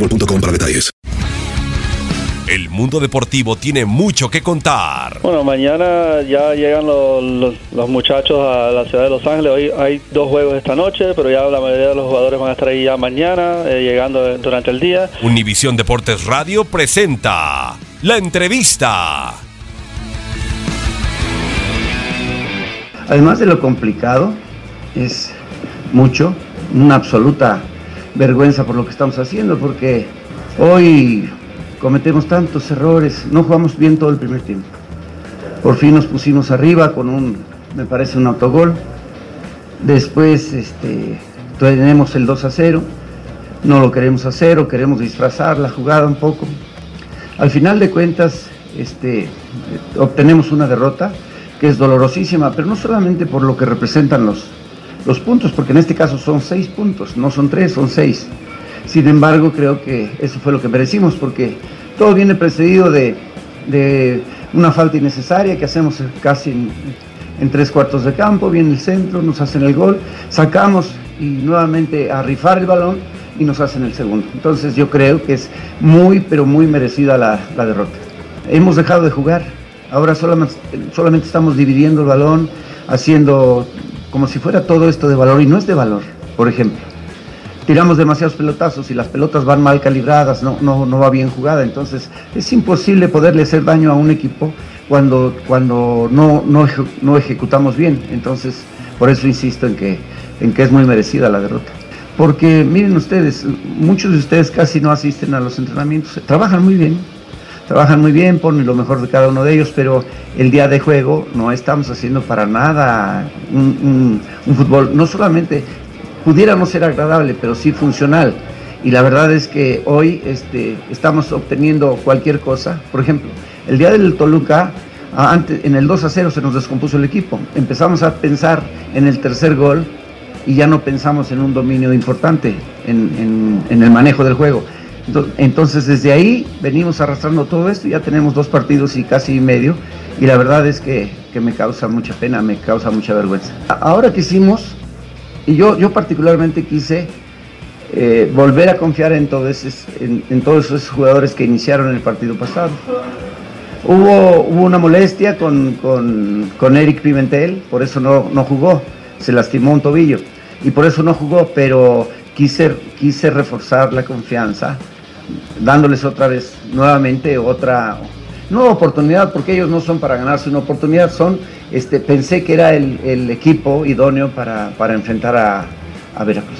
boostmobile.com para detalles. El mundo deportivo tiene mucho que contar. Bueno, mañana ya llegan los, los- los muchachos a la ciudad de Los Ángeles. Hoy hay dos juegos esta noche, pero ya la mayoría de los jugadores van a estar ahí ya mañana, eh, llegando durante el día. Univisión Deportes Radio presenta la entrevista. Además de lo complicado, es mucho, una absoluta vergüenza por lo que estamos haciendo, porque hoy cometemos tantos errores, no jugamos bien todo el primer tiempo. Por fin nos pusimos arriba con un, me parece, un autogol. Después este, tenemos el 2 a 0, no lo queremos hacer o queremos disfrazar la jugada un poco. Al final de cuentas, este, obtenemos una derrota que es dolorosísima, pero no solamente por lo que representan los, los puntos, porque en este caso son seis puntos, no son tres, son seis. Sin embargo, creo que eso fue lo que merecimos, porque todo viene precedido de, de una falta innecesaria que hacemos casi en, tres cuartos de campo, viene el centro, nos hacen el gol, sacamos y nuevamente a rifar el balón y nos hacen el segundo. Entonces yo creo que es muy, pero muy merecida la, la derrota. Hemos dejado de jugar, ahora solamente, solamente estamos dividiendo el balón, haciendo como si fuera todo esto de valor y no es de valor, por ejemplo. Tiramos demasiados pelotazos y las pelotas van mal calibradas, no, no, no va bien jugada, entonces es imposible poderle hacer daño a un equipo cuando, cuando no, no, no ejecutamos bien. Entonces, por eso insisto en que, en que es muy merecida la derrota. Porque miren ustedes, muchos de ustedes casi no asisten a los entrenamientos, trabajan muy bien, trabajan muy bien, ponen lo mejor de cada uno de ellos, pero el día de juego no estamos haciendo para nada un, fútbol, no solamente pudiera no ser agradable, pero sí funcional. Y la verdad es que hoy este, estamos obteniendo cualquier cosa. Por ejemplo, el día del Toluca, antes, en el 2 a 0 se nos descompuso el equipo. Empezamos a pensar en el tercer gol y ya no pensamos en un dominio importante en- en el manejo del juego. Ento- Entonces desde ahí venimos arrastrando todo esto, ya tenemos dos partidos y casi medio, y la verdad es que, que me causa mucha pena, me causa mucha vergüenza. Ahora que hicimos, y yo, yo particularmente quise eh, volver a confiar en todos, esos, en todos esos jugadores que iniciaron el partido pasado. Hubo, hubo una molestia con, con, con Eric Pimentel, por eso no, no jugó, se lastimó un tobillo y por eso no jugó, pero quise, reforzar la confianza, dándoles otra vez, nuevamente otra, no oportunidad, porque ellos no son para ganarse una oportunidad, son, este, pensé que era el, equipo idóneo para, enfrentar a Veracruz.